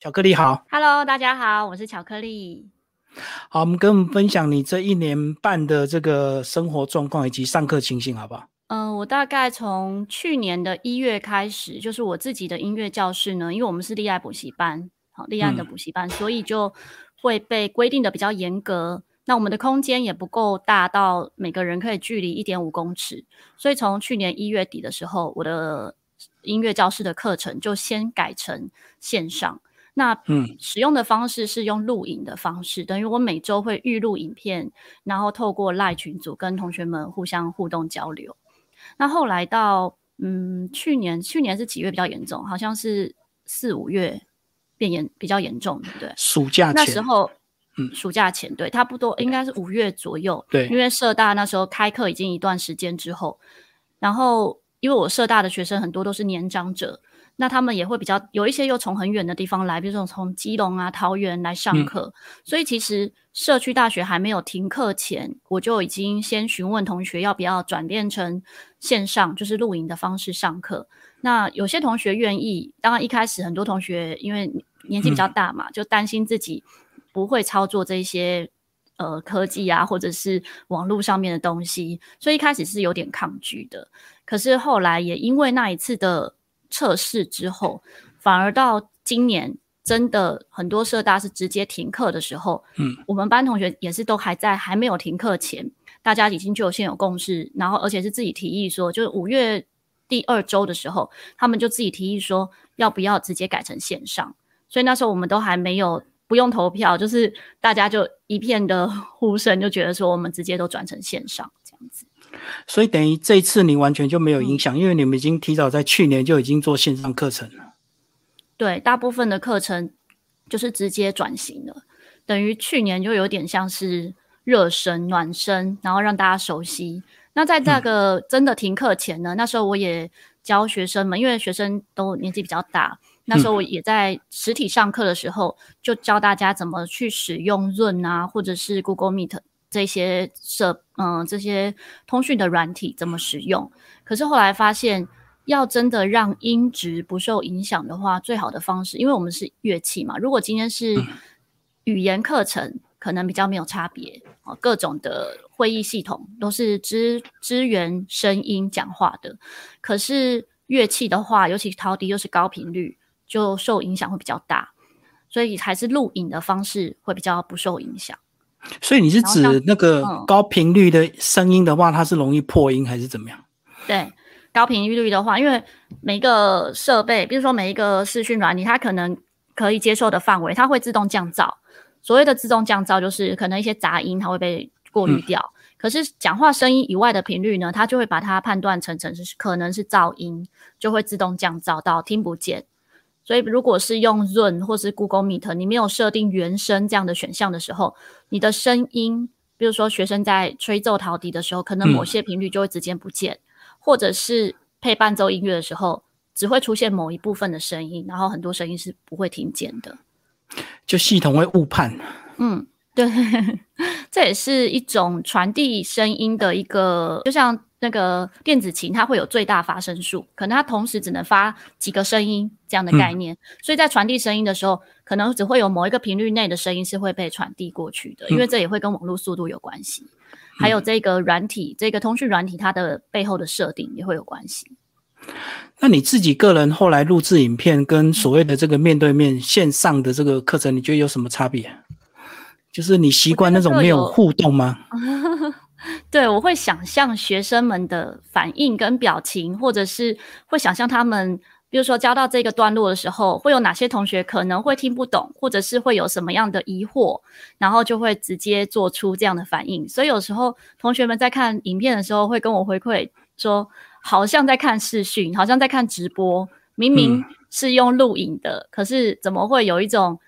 巧克力好，Hello，大家好，我是巧克力。好，我们跟我们分享你这一年半的这个生活状况以及上课情形，好不好？嗯，我大概从去年的一月开始，就是我自己的音乐教室呢，因为我们是立爱补习班，好立案的补习班，所以就会被规定的比较严格。那我们的空间也不够大到每个人可以距离一点五公尺，所以从去年一月底的时候，我的音乐教室的课程就先改成线上。那嗯，使用的方式是用录影的方式，等于我每周会预录影片，然后透过赖群组跟同学们互相互动交流。那后来到嗯，去年去年是几月比较严重？好像是四五月变严比较严重，对不对？暑假那时候。嗯，暑假前对，差不多应该是五月左右。对，因为社大那时候开课已经一段时间之后，然后因为我社大的学生很多都是年长者，那他们也会比较有一些又从很远的地方来，比如说从基隆啊、桃园来上课，所以其实社区大学还没有停课前，我就已经先询问同学要不要转变成线上，就是录影的方式上课。那有些同学愿意，当然一开始很多同学因为年纪比较大嘛，就担心自己。不会操作这些呃科技啊，或者是网络上面的东西，所以一开始是有点抗拒的。可是后来也因为那一次的测试之后，反而到今年真的很多社大是直接停课的时候，嗯，我们班同学也是都还在还没有停课前，大家已经就先有共识，然后而且是自己提议说，就是五月第二周的时候，他们就自己提议说要不要直接改成线上，所以那时候我们都还没有。不用投票，就是大家就一片的呼声，就觉得说我们直接都转成线上这样子。所以等于这一次你完全就没有影响，因为你们已经提早在去年就已经做线上课程了。对，大部分的课程就是直接转型了，等于去年就有点像是热身、暖身，然后让大家熟悉。那在这个真的停课前呢，那时候我也教学生们，因为学生都年纪比较大。那时候我也在实体上课的时候，就教大家怎么去使用润啊，或者是 Google Meet 这些设嗯这些通讯的软体怎么使用。可是后来发现，要真的让音质不受影响的话，最好的方式，因为我们是乐器嘛。如果今天是语言课程，可能比较没有差别啊，各种的会议系统都是支支援声音讲话的。可是乐器的话，尤其陶笛又是高频率。就受影响会比较大，所以还是录影的方式会比较不受影响。所以你是指那个高频率的声音的话，它是容易破音还是怎么样？对，高频率的话，因为每一个设备，比如说每一个视讯软体，它可能可以接受的范围，它会自动降噪。所谓的自动降噪，就是可能一些杂音它会被过滤掉。可是讲话声音以外的频率呢，它就会把它判断成成是可能是噪音，就会自动降噪到听不见。所以，如果是用润或是 Google Meet，你没有设定原声这样的选项的时候，你的声音，比如说学生在吹奏陶笛的时候，可能某些频率就会直接不见，或者是配伴奏音乐的时候，只会出现某一部分的声音，然后很多声音是不会听见的，就系统会误判。嗯，对，这也是一种传递声音的一个，就像。那个电子琴它会有最大发声数，可能它同时只能发几个声音这样的概念，所以在传递声音的时候，可能只会有某一个频率内的声音是会被传递过去的，因为这也会跟网络速度有关系，还有这个软体，这个通讯软体它的背后的设定也会有关系。那你自己个人后来录制影片跟所谓的这个面对面线上的这个课程，你觉得有什么差别？就是你习惯那种没有互动吗？对，我会想象学生们的反应跟表情，或者是会想象他们，比如说教到这个段落的时候，会有哪些同学可能会听不懂，或者是会有什么样的疑惑，然后就会直接做出这样的反应。所以有时候同学们在看影片的时候，会跟我回馈说，好像在看视讯，好像在看直播，明明是用录影的，可是怎么会有一种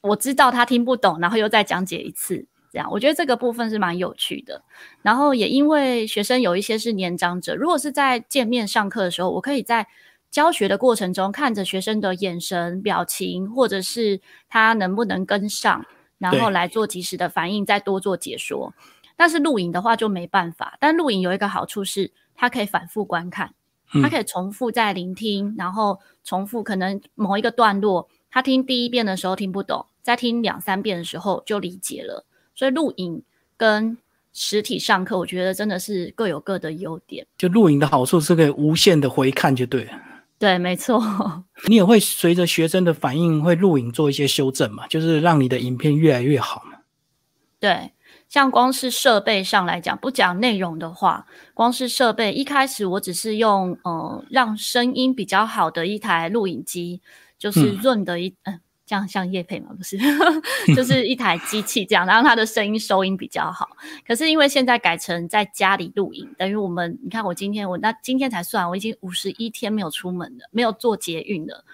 我知道他听不懂，然后又再讲解一次。这样，我觉得这个部分是蛮有趣的。然后也因为学生有一些是年长者，如果是在见面上课的时候，我可以在教学的过程中看着学生的眼神、表情，或者是他能不能跟上，然后来做及时的反应，再多做解说。但是录影的话就没办法。但录影有一个好处是，它可以反复观看，它可以重复再聆听，然后重复可能某一个段落。他听第一遍的时候听不懂，在听两三遍的时候就理解了。所以录影跟实体上课，我觉得真的是各有各的优点。就录影的好处是可以无限的回看，就对了。对，没错。你也会随着学生的反应，会录影做一些修正嘛？就是让你的影片越来越好嘛？对。像光是设备上来讲，不讲内容的话，光是设备一开始我只是用呃让声音比较好的一台录影机，就是润的一嗯，这样像叶配吗？不是，就是一台机器这样，然后它的声音收音比较好。可是因为现在改成在家里录影，等于我们你看我今天我那今天才算，我已经五十一天没有出门了，没有做捷运了，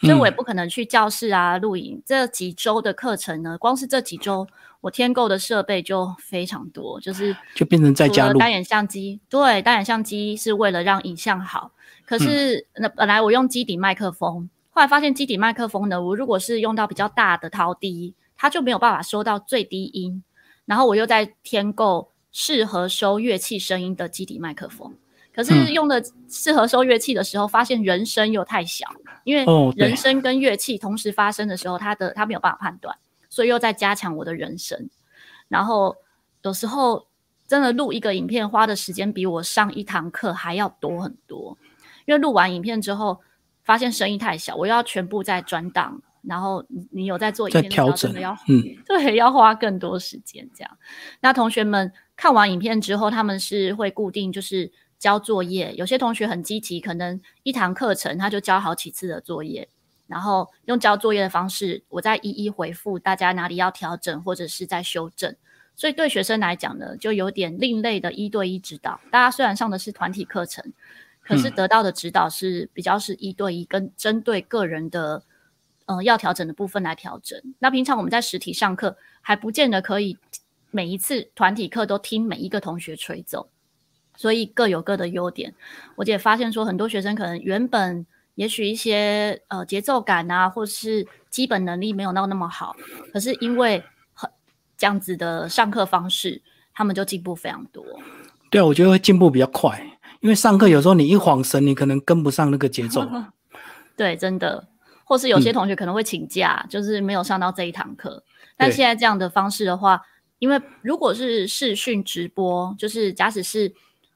所以我也不可能去教室啊录影。这几周的课程呢，光是这几周。我添购的设备就非常多，就是 就变成在家录单眼相机。对，单眼相机是为了让影像好。可是那本来我用机顶麦克风，后来发现基底麦克风呢，我如果是用到比较大的陶笛，它就没有办法收到最低音。然后我又在添购适合收乐器声音的基底麦克风。可是用的适合收乐器的时候，发现人声又太小，因为人声跟乐器同时发生的时候，它的它没有办法判断。所以又在加强我的人声，然后有时候真的录一个影片花的时间比我上一堂课还要多很多，因为录完影片之后发现声音太小，我又要全部在转档，然后你你有在做影片调整，要嗯 对，要花更多时间这样。那同学们看完影片之后，他们是会固定就是交作业，有些同学很积极，可能一堂课程他就交好几次的作业。然后用交作业的方式，我再一一回复大家哪里要调整或者是在修正。所以对学生来讲呢，就有点另类的一对一指导。大家虽然上的是团体课程，可是得到的指导是比较是一对一，跟针对个人的呃要调整的部分来调整。那平常我们在实体上课，还不见得可以每一次团体课都听每一个同学吹奏，所以各有各的优点。我也发现说，很多学生可能原本。也许一些呃节奏感啊，或是基本能力没有到那么好，可是因为很这样子的上课方式，他们就进步非常多。对啊，我觉得会进步比较快，因为上课有时候你一晃神，你可能跟不上那个节奏。对，真的，或是有些同学可能会请假，就是没有上到这一堂课。但现在这样的方式的话，因为如果是视讯直播，就是假使是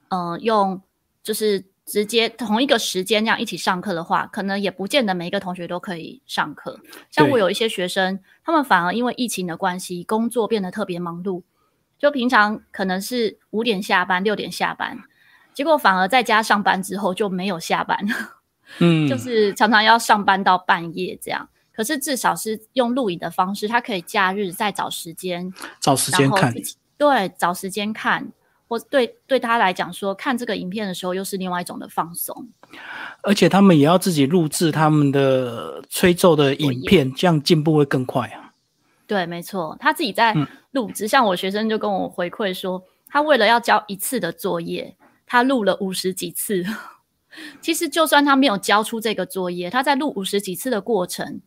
嗯用就是。直接同一个时间这样一起上课的话，可能也不见得每一个同学都可以上课。像我有一些学生，他们反而因为疫情的关系，工作变得特别忙碌，就平常可能是五点下班、六点下班，结果反而在家上班之后就没有下班，嗯，就是常常要上班到半夜这样。可是至少是用录影的方式，他可以假日再找时间，找时间看，对，找时间看。或对对他来讲，说看这个影片的时候，又是另外一种的放松。而且他们也要自己录制他们的吹奏的影片，这样进步会更快啊。对，没错，他自己在录制。像我学生就跟我回馈说，他为了要交一次的作业，他录了五十几次。其实就算他没有交出这个作业，他在录五十几次的过程，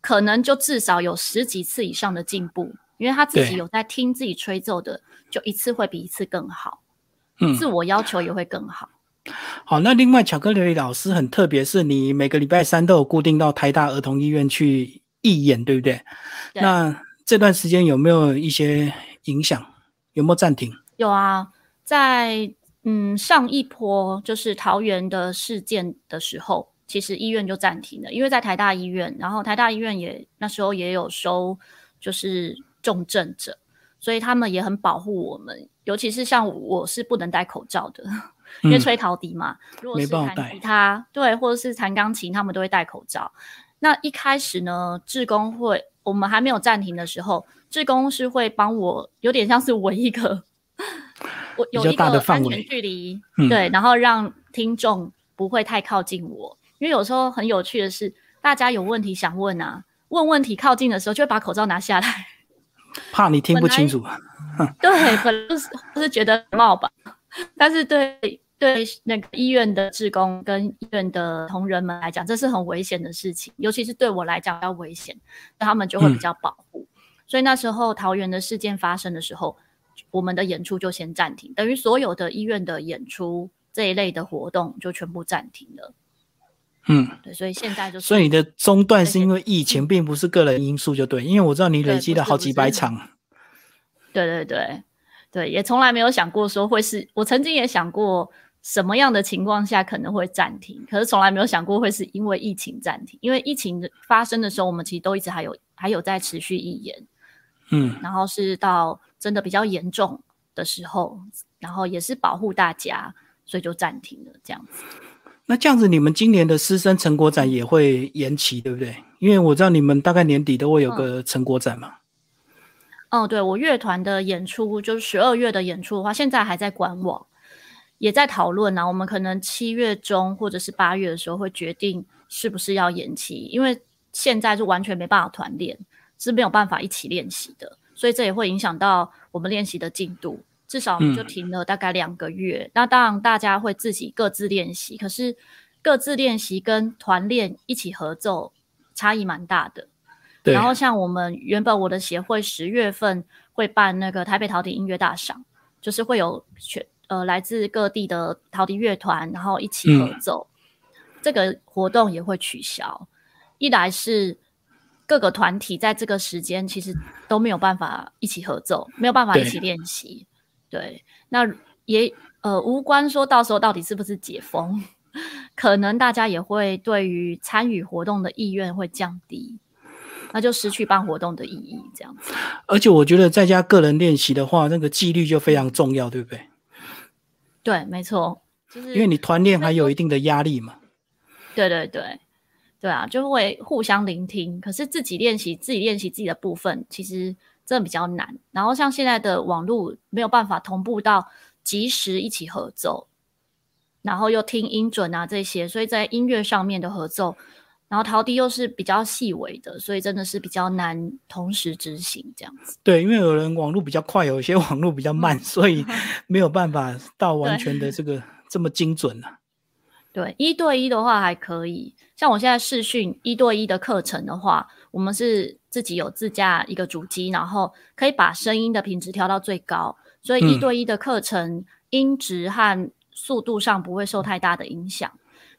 可能就至少有十几次以上的进步。因为他自己有在听自己吹奏的，就一次会比一次更好，嗯，自我要求也会更好。好，那另外巧克力老师很特别，是你每个礼拜三都有固定到台大儿童医院去义演，对不对？那这段时间有没有一些影响？有没有暂停？有啊，在嗯上一波就是桃园的事件的时候，其实医院就暂停了，因为在台大医院，然后台大医院也那时候也有收，就是。重症者，所以他们也很保护我们，尤其是像我是不能戴口罩的，因为吹陶笛嘛。如果是弹吉他，对，或者是弹钢琴，他们都会戴口罩。那一开始呢，志工会，我们还没有暂停的时候，志工是会帮我，有点像是 围一个，我有一个安全距离，对，然后让听众不会太靠近我，因为有时候很有趣的是，大家有问题想问啊，问问题靠近的时候，就会把口罩拿下来。怕你听不清楚，对，可能是是觉得冒吧，但是对对那个医院的职工跟医院的同仁们来讲，这是很危险的事情，尤其是对我来讲要危险，那他们就会比较保护。所以那时候桃园的事件发生的时候，我们的演出就先暂停，等于所有的医院的演出这一类的活动就全部暂停了。嗯，对，所以现在就是所以你的中断是因为疫情，并不是个人因素，就对。因为我知道你累积了好几百场。对对对对，也从来没有想过说会是，我曾经也想过什么样的情况下可能会暂停，可是从来没有想过会是因为疫情暂停。因为疫情发生的时候，我们其实都一直还有还有在持续义演，嗯，然后是到真的比较严重的时候，然后也是保护大家，所以就暂停了这样子。那这样子，你们今年的师生成果展也会延期，对不对？因为我知道你们大概年底都会有个成果展嘛。哦，对，我乐团的演出就是十二月的演出的话，现在还在观望，也在讨论呢。我们可能七月中或者是八月的时候会决定是不是要延期，因为现在是完全没办法团练，是没有办法一起练习的，所以这也会影响到我们练习的进度。至少我们就停了大概两个月。那当然，大家会自己各自练习，可是各自练习跟团练一起合奏差异蛮大的。然后像我们原本我的协会十月份会办那个台北陶笛音乐大赏，就是会有全呃来自各地的陶笛乐团，然后一起合奏。这个活动也会取消。一来是各个团体在这个时间其实都没有办法一起合奏，没有办法一起练习。对，那也呃无关说到时候到底是不是解封，可能大家也会对于参与活动的意愿会降低，那就失去办活动的意义，这样子。而且我觉得在家个人练习的话，那个纪律就非常重要，对不对？对，没错，就是因为你团练还有一定的压力嘛。对对对，对啊，就会互相聆听，可是自己练习自己练习自己的部分，其实。真的比较难，然后像现在的网络没有办法同步到及时一起合奏，然后又听音准啊这些，所以在音乐上面的合奏，然后陶笛又是比较细微的，所以真的是比较难同时执行这样子。对，因为有人网络比较快，有一些网络比较慢，所以没有办法到完全的这个这么精准了。对，一对一的话还可以，像我现在试训一对一的课程的话，我们是自己有自家一个主机，然后可以把声音的品质调到最高，所以一对一的课程音质和速度上不会受太大的影响。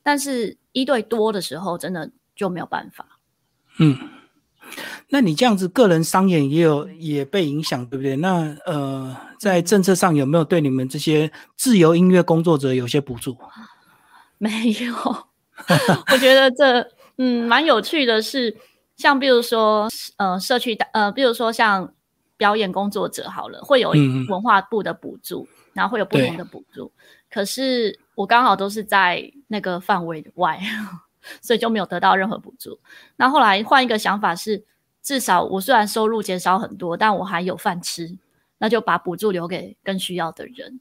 但是，一对多的时候，真的就没有办法。嗯，那你这样子个人商演也有也被影响，对不对？那呃，在政策上有没有对你们这些自由音乐工作者有些补助？没有，我觉得这嗯蛮有趣的是，像比如说呃社区呃，比如说像表演工作者好了，会有文化部的补助，然后会有不同的补助。可是我刚好都是在那个范围外，所以就没有得到任何补助。那后来换一个想法是，至少我虽然收入减少很多，但我还有饭吃，那就把补助留给更需要的人。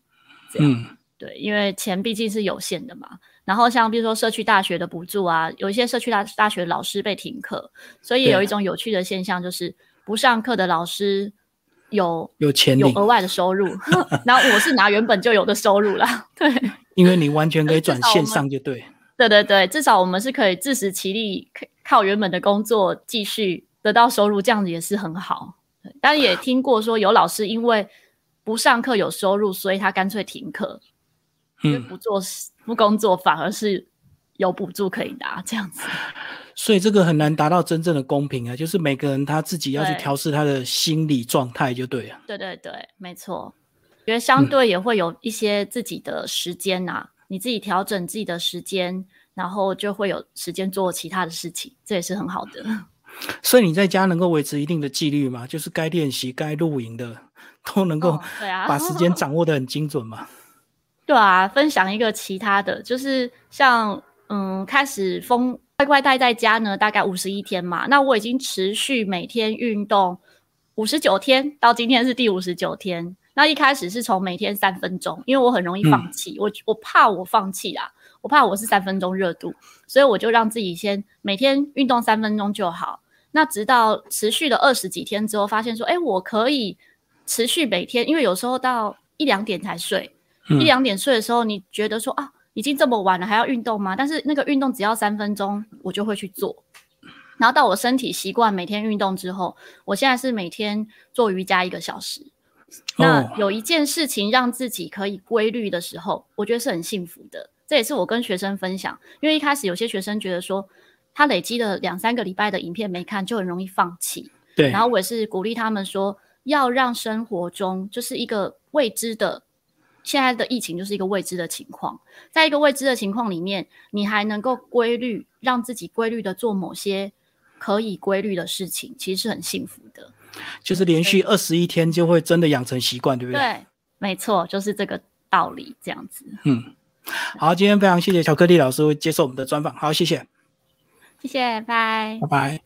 这样对，因为钱毕竟是有限的嘛。然后像比如说社区大学的补助啊，有一些社区大大学的老师被停课，所以有一种有趣的现象就是不上课的老师有有钱有额外的收入，然后我是拿原本就有的收入啦。对，因为你完全可以 转线上就对。对对对，至少我们是可以自食其力，靠原本的工作继续得到收入，这样子也是很好。但也听过说有老师因为不上课有收入，所以他干脆停课，嗯，不做事。不工作反而是有补助可以拿，这样子，所以这个很难达到真正的公平啊！就是每个人他自己要去调试他的心理状态就对了。对对对，没错。觉得相对也会有一些自己的时间呐，你自己调整自己的时间，然后就会有时间做其他的事情，这也是很好的。所以你在家能够维持一定的纪律吗？就是该练习、该露营的都能够对啊，把时间掌握的很精准嘛。对啊，分享一个其他的，就是像嗯，开始疯乖乖待在家呢，大概五十一天嘛。那我已经持续每天运动五十九天，到今天是第五十九天。那一开始是从每天三分钟，因为我很容易放弃，我我怕我放弃啦，我怕我是三分钟热度，所以我就让自己先每天运动三分钟就好。那直到持续了二十几天之后，发现说，哎，我可以持续每天，因为有时候到一两点才睡。一两点睡的时候，你觉得说啊，已经这么晚了，还要运动吗？但是那个运动只要三分钟，我就会去做。然后到我身体习惯每天运动之后，我现在是每天做瑜伽一个小时。那有一件事情让自己可以规律的时候，我觉得是很幸福的。这这也是我跟学生分享，因为一开始有些学生觉得说，他累积了两三个礼拜的影片没看，就很容易放弃。对，然后我也是鼓励他们说，要让生活中就是一个未知的，现在的疫情就是一个未知的情况，在一个未知的情况里面，你还能够规律让自己规律的做某些可以规律的事情，其实是很幸福的。就是连续二十一天就会真的养成习惯，对不对？对，没错，就是这个道理，这样子。嗯，好，今天非常谢谢巧克力老师接受我们的专访，好，谢谢，谢谢，拜拜拜。